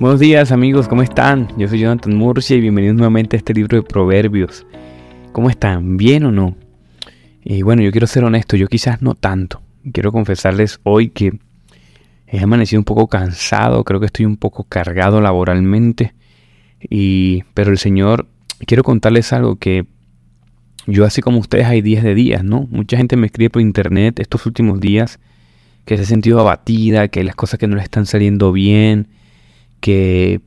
Buenos días amigos, ¿cómo están? Yo soy Jonathan Murcia y bienvenidos nuevamente a este libro de Proverbios. ¿Cómo están? ¿Bien o no? Y bueno, yo quiero ser honesto, yo quizás no tanto. Quiero confesarles hoy que he amanecido un poco cansado, creo que estoy un poco cargado laboralmente. Y, pero el Señor, quiero contarles algo que yo así como ustedes hay días de días, ¿no? Mucha gente me escribe por internet estos últimos días que se ha sentido abatida, que las cosas que no le están saliendo bien, que,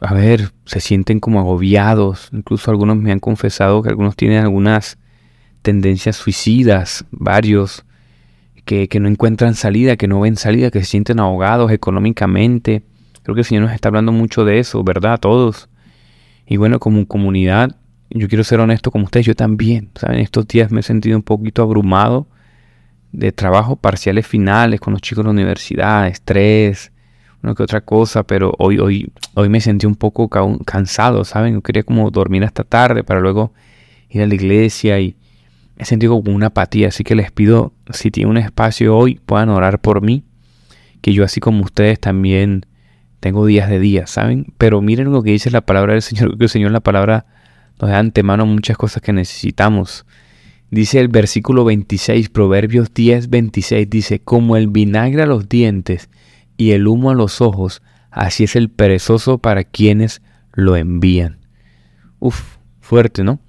a ver, se sienten como agobiados. Incluso algunos me han confesado que algunos tienen algunas tendencias suicidas, varios, que, que no encuentran salida, que no ven salida, que se sienten ahogados económicamente. Creo que el Señor nos está hablando mucho de eso, ¿verdad? Todos. Y bueno, como comunidad, yo quiero ser honesto con ustedes, yo también. ¿saben? Estos días me he sentido un poquito abrumado de trabajo parciales finales con los chicos de la universidad, estrés, una que otra cosa, pero hoy, hoy, hoy me sentí un poco cansado, ¿saben? Yo quería como dormir hasta tarde para luego ir a la iglesia y me sentí como una apatía, así que les pido, si tienen un espacio hoy, puedan orar por mí, que yo así como ustedes también tengo días de días, ¿saben? Pero miren lo que dice la palabra del Señor, que el Señor la palabra nos da antemano muchas cosas que necesitamos. Dice el versículo 26, Proverbios 10, 26, dice, como el vinagre a los dientes y el humo a los ojos, así es el perezoso para quienes lo envían. Uf, fuerte, ¿no?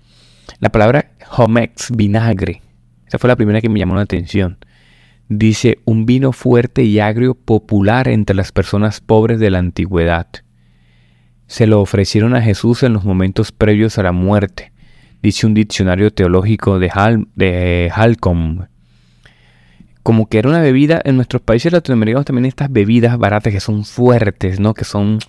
La palabra homex, vinagre, esa fue la primera que me llamó la atención. Dice, un vino fuerte y agrio popular entre las personas pobres de la antigüedad. Se lo ofrecieron a Jesús en los momentos previos a la muerte, dice un diccionario teológico de, de Halcom como que era una bebida, en nuestros países latinoamericanos también estas bebidas baratas que son fuertes, ¿no? Que son,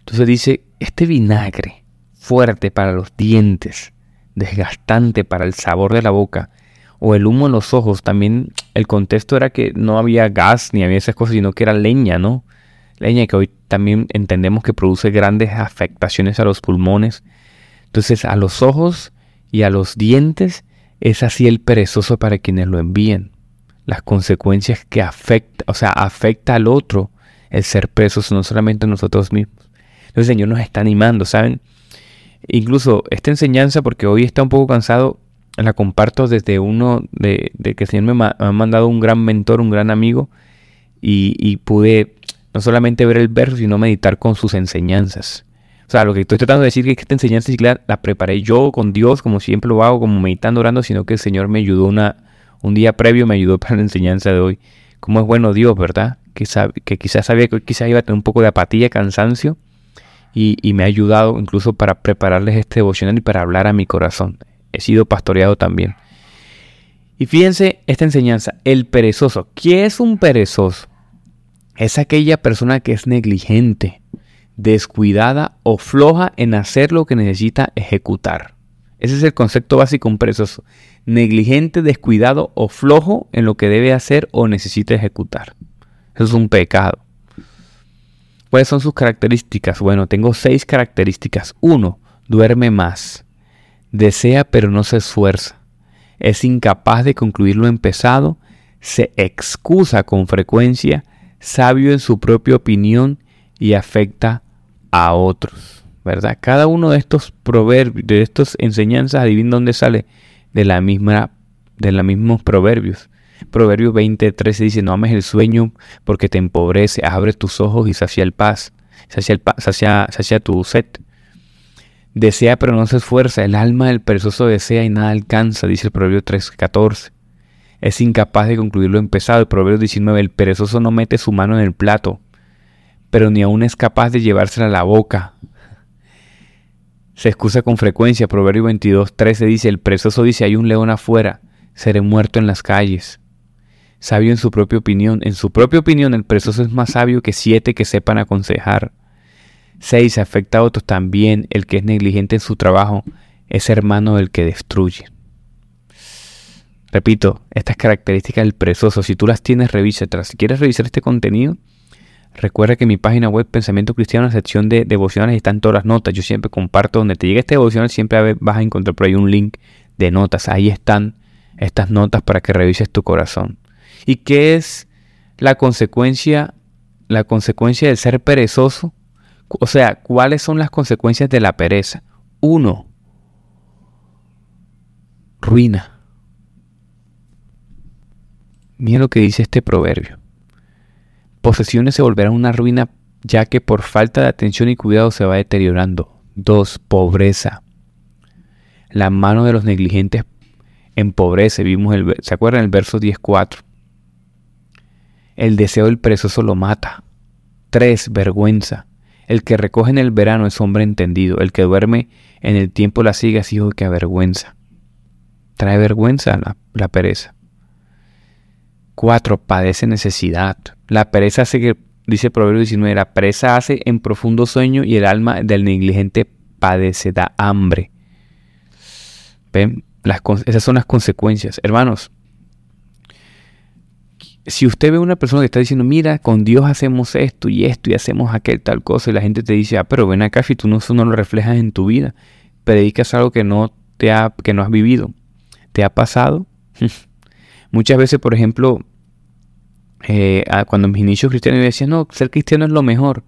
entonces dice, este vinagre fuerte para los dientes, desgastante para el sabor de la boca, o el humo en los ojos, también el contexto era que no había gas ni había esas cosas, sino que era leña, ¿no? Leña que hoy también entendemos que produce grandes afectaciones a los pulmones. Entonces a los ojos y a los dientes es así el perezoso para quienes lo envíen las consecuencias que afecta, o sea, afecta al otro el ser presos, no solamente a nosotros mismos. Entonces el Señor nos está animando, ¿saben? Incluso esta enseñanza, porque hoy está un poco cansado, la comparto desde uno de, que el Señor me ha mandado un gran mentor, un gran amigo, y, pude no solamente ver el verso, sino meditar con sus enseñanzas. O sea, lo que estoy tratando de decir es que esta enseñanza la preparé yo con Dios, como siempre lo hago, como meditando, orando, sino que el Señor me ayudó una, un día previo me ayudó para la enseñanza de hoy. Cómo es bueno Dios, ¿verdad? Que, que quizás sabía que quizás iba a tener un poco de apatía, cansancio, y, me ha ayudado incluso para prepararles este devocional y para hablar a mi corazón. He sido pastoreado también. Y fíjense esta enseñanza, el perezoso. ¿Qué es un perezoso? Es aquella persona que es negligente, descuidada o floja en hacer lo que necesita ejecutar. Ese es el concepto básico de un perezoso negligente, descuidado o flojo en lo que debe hacer o necesita ejecutar. Eso es un pecado. ¿Cuáles son sus características? Bueno, tengo seis características. Uno, duerme más. Desea pero no se esfuerza. Es incapaz de concluir lo empezado. Se excusa con frecuencia. Sabio en su propia opinión y afecta a otros. ¿Verdad? Cada uno de estos proverbios, de estas enseñanzas, adivina dónde sale de la misma de los mismos proverbios. Proverbios 20:13 dice, no ames el sueño porque te empobrece, abre tus ojos y sacia el paz, sacia, el sacia, sacia tu sed. Desea pero no se esfuerza, el alma del perezoso desea y nada alcanza, dice el Proverbio 3:14. Es incapaz de concluir lo empezado. El Proverbio 19, el perezoso no mete su mano en el plato, pero ni aún es capaz de llevársela a la boca. Se excusa con frecuencia. Proverbio 22, 13 dice, el presoso dice, hay un león afuera, seré muerto en las calles. Sabio en su propia opinión. En su propia opinión, el presoso es más sabio que siete que sepan aconsejar. 6. Afecta a otros también. El que es negligente en su trabajo es hermano del que destruye. Repito, estas características del presoso, si tú las tienes, revísatelas. Si quieres revisar este contenido, Recuerda que en mi página web Pensamiento Cristiano, en la sección de devocionales están todas las notas. Yo siempre comparto donde te llegue este devocional, siempre vas a encontrar por ahí un link de notas. Ahí están estas notas para que revises tu corazón. ¿Y qué es la consecuencia, la consecuencia de ser perezoso? O sea, ¿cuáles son las consecuencias de la pereza? Uno, ruina. Mira lo que dice este proverbio. Posesiones se volverán una ruina ya que por falta de atención y cuidado se va deteriorando. Dos, pobreza. La mano de los negligentes empobrece. Vimos el, ¿Se acuerdan el verso 10.4? El deseo del perezoso lo mata. 3. Vergüenza. El que recoge en el verano es hombre entendido. El que duerme en el tiempo la siga es hijo que avergüenza. Trae vergüenza la, la pereza. 4. Padece necesidad. La pereza hace que, dice Proverbio 19, la pereza hace en profundo sueño y el alma del negligente padecerá hambre. ¿Ven? Las, esas son las consecuencias. Hermanos, si usted ve a una persona que está diciendo, mira, con Dios hacemos esto y esto y hacemos aquel tal cosa, y la gente te dice, ah, pero ven acá, si tú no, no lo reflejas en tu vida, predicas algo que no, te ha, que no has vivido, ¿te ha pasado? Muchas veces, por ejemplo, eh, cuando mis inicios cristianos me decían, no, ser cristiano es lo mejor.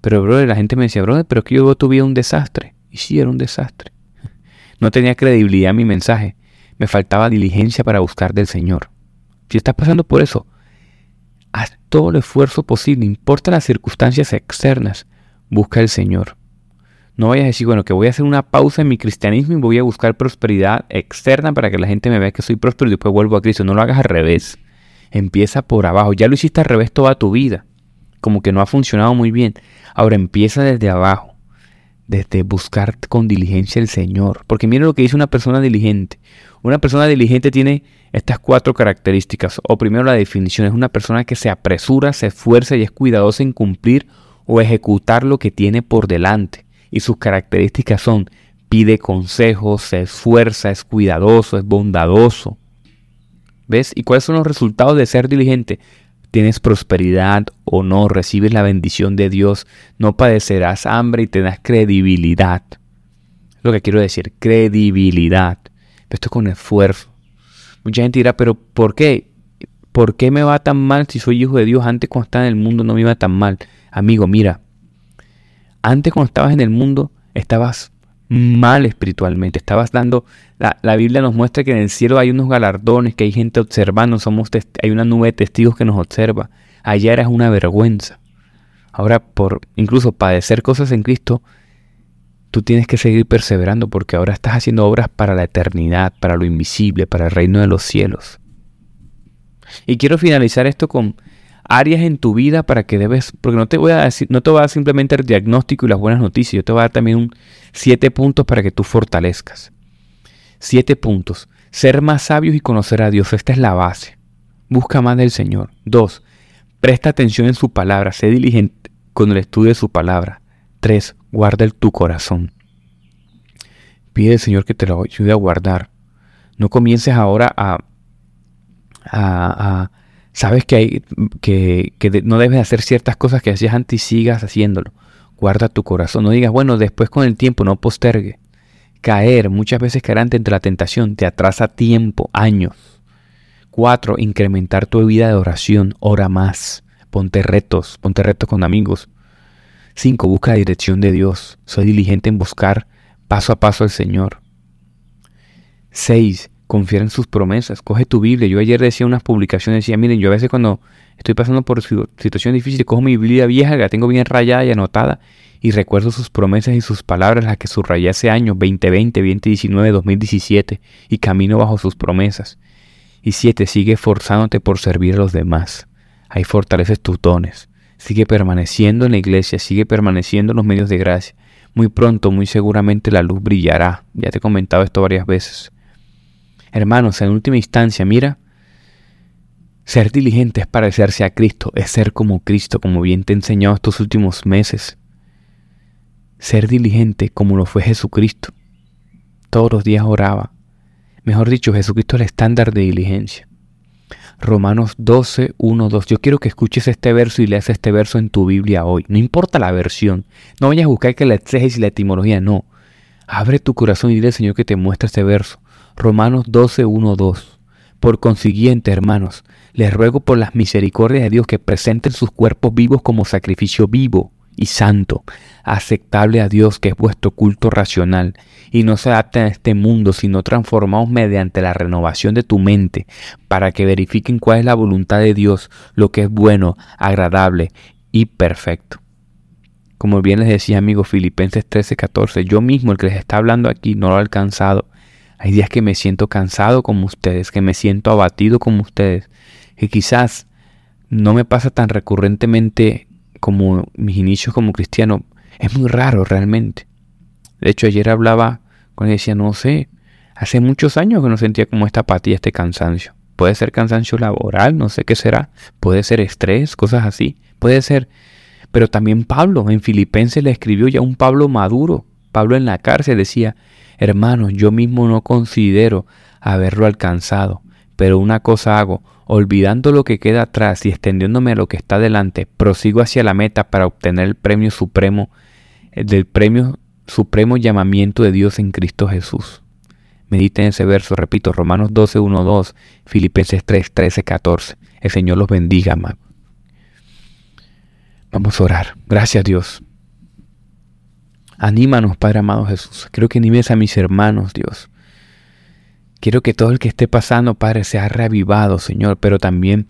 Pero, brother, la gente me decía, brother, pero es que yo tu vida un desastre. Y sí, era un desastre. No tenía credibilidad mi mensaje. Me faltaba diligencia para buscar del Señor. Si estás pasando por eso, haz todo el esfuerzo posible, importa las circunstancias externas, busca al Señor. No vayas a decir, bueno, que voy a hacer una pausa en mi cristianismo y voy a buscar prosperidad externa para que la gente me vea que soy próspero y después vuelvo a Cristo. No lo hagas al revés. Empieza por abajo. Ya lo hiciste al revés toda tu vida. Como que no ha funcionado muy bien. Ahora empieza desde abajo. Desde buscar con diligencia el Señor. Porque mira lo que dice una persona diligente. Una persona diligente tiene estas cuatro características. O primero la definición. Es una persona que se apresura, se esfuerza y es cuidadosa en cumplir o ejecutar lo que tiene por delante. Y sus características son pide consejos, se esfuerza, es cuidadoso, es bondadoso, ¿Ves? ¿Y cuáles son los resultados de ser diligente? Tienes prosperidad o no, recibes la bendición de Dios, no padecerás hambre y tendrás credibilidad. Lo que quiero decir, credibilidad. Esto con esfuerzo. Mucha gente dirá, pero ¿por qué? ¿Por qué me va tan mal si soy hijo de Dios? Antes cuando estaba en el mundo no me iba tan mal. Amigo, mira, antes cuando estabas en el mundo estabas mal espiritualmente. Estabas dando, la, Biblia nos muestra que en el cielo hay unos galardones, que hay gente observando, somos hay una nube de testigos que nos observa. Allá eras una vergüenza. Ahora, por incluso padecer cosas en Cristo, tú tienes que seguir perseverando porque ahora estás haciendo obras para la eternidad, para lo invisible, para el reino de los cielos. Y quiero finalizar esto con áreas en tu vida para que debes, porque no te voy a decir, no te voy a dar simplemente el diagnóstico y las buenas noticias, yo te voy a dar también un, siete puntos para que tú fortalezcas. Siete puntos. Ser más sabios y conocer a Dios, esta es la base. Busca más del Señor. Dos, presta atención en su palabra, sé diligente con el estudio de su palabra. Tres, guarda el tu corazón. Pide al Señor que te lo ayude a guardar. No comiences ahora a, a Sabes que, hay, que, no debes hacer ciertas cosas que hacías antes y sigas haciéndolo. Guarda tu corazón. No digas, bueno, después con el tiempo no postergue. Caer, muchas veces caer ante la tentación, te atrasa tiempo, años. Cuatro, incrementar tu vida de oración. Ora más. Ponte retos, ponte retos con amigos. Cinco, busca la dirección de Dios. Soy diligente en buscar paso a paso al Señor. Seis, confiar en sus promesas. Coge tu Biblia. Yo ayer decía unas publicaciones, decía, miren, yo a veces cuando estoy pasando por situaciones difíciles, cojo mi Biblia vieja, que la tengo bien rayada y anotada, y recuerdo sus promesas y sus palabras, las que subrayé hace años, 2020, 2019, 2017, y camino bajo sus promesas. Y siete, sigue esforzándote por servir a los demás. Ahí fortaleces tus dones. Sigue permaneciendo en la iglesia, sigue permaneciendo en los medios de gracia. Muy pronto, muy seguramente la luz brillará. Ya te he comentado esto varias veces. Hermanos, en última instancia, mira, ser diligente es parecerse a Cristo, es ser como Cristo, como bien te he enseñado estos últimos meses. Ser diligente como lo fue Jesucristo. Todos los días oraba. Mejor dicho, Jesucristo es el estándar de diligencia. Romanos 12, 1, 2. Yo quiero que escuches este verso y leas este verso en tu Biblia hoy. No importa la versión. No vayas a buscar que la exeges y la etimología. No. Abre tu corazón y dile al Señor que te muestre este verso. Romanos 12, 1, 2. Por consiguiente, hermanos, les ruego por las misericordias de Dios que presenten sus cuerpos vivos como sacrificio vivo y santo, aceptable a Dios, que es vuestro culto racional, y no se adapten a este mundo, sino transformaos mediante la renovación de tu mente, para que verifiquen cuál es la voluntad de Dios, lo que es bueno, agradable y perfecto. Como bien les decía, amigos, Filipenses 13, 14, yo mismo, el que les está hablando aquí, no lo he alcanzado. Hay días que me siento cansado como ustedes, que me siento abatido como ustedes, que quizás no me pasa tan recurrentemente como mis inicios como cristiano, es muy raro realmente. De hecho, ayer hablaba con él decía, no sé, hace muchos años que no sentía como esta apatía, este cansancio. Puede ser cansancio laboral, no sé qué será. Puede ser estrés, cosas así. Puede ser. Pero también Pablo en Filipenses le escribió ya un Pablo maduro. Pablo en la cárcel decía, hermanos, yo mismo no considero haberlo alcanzado, pero una cosa hago, olvidando lo que queda atrás y extendiéndome a lo que está delante, prosigo hacia la meta para obtener el premio supremo eh, del premio supremo llamamiento de Dios en Cristo Jesús. Mediten ese verso, repito, Romanos 12, 1, 2, Filipenses 3, 13, 14. El Señor los bendiga, amado. Vamos a orar. Gracias, Dios. Anímanos, Padre amado Jesús. Creo que animes a mis hermanos, Dios. Quiero que todo el que esté pasando, Padre, sea reavivado, Señor, pero también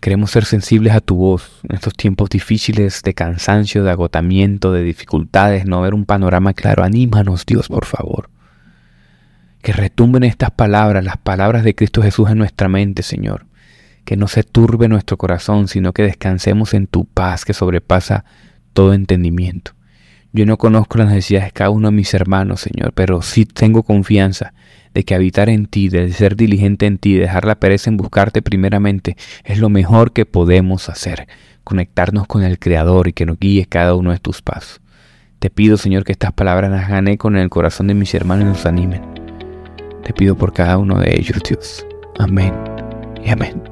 queremos ser sensibles a tu voz en estos tiempos difíciles de cansancio, de agotamiento, de dificultades, no ver un panorama claro. Anímanos, Dios, por favor. Que retumben estas palabras, las palabras de Cristo Jesús en nuestra mente, Señor. Que no se turbe nuestro corazón, sino que descansemos en tu paz que sobrepasa todo entendimiento. Yo no conozco las necesidades de cada uno de mis hermanos, Señor, pero sí tengo confianza de que habitar en ti, de ser diligente en ti, dejar la pereza en buscarte primeramente, es lo mejor que podemos hacer. Conectarnos con el Creador y que nos guíes cada uno de tus pasos. Te pido, Señor, que estas palabras las gane con el corazón de mis hermanos y nos animen. Te pido por cada uno de ellos, Dios. Amén y amén.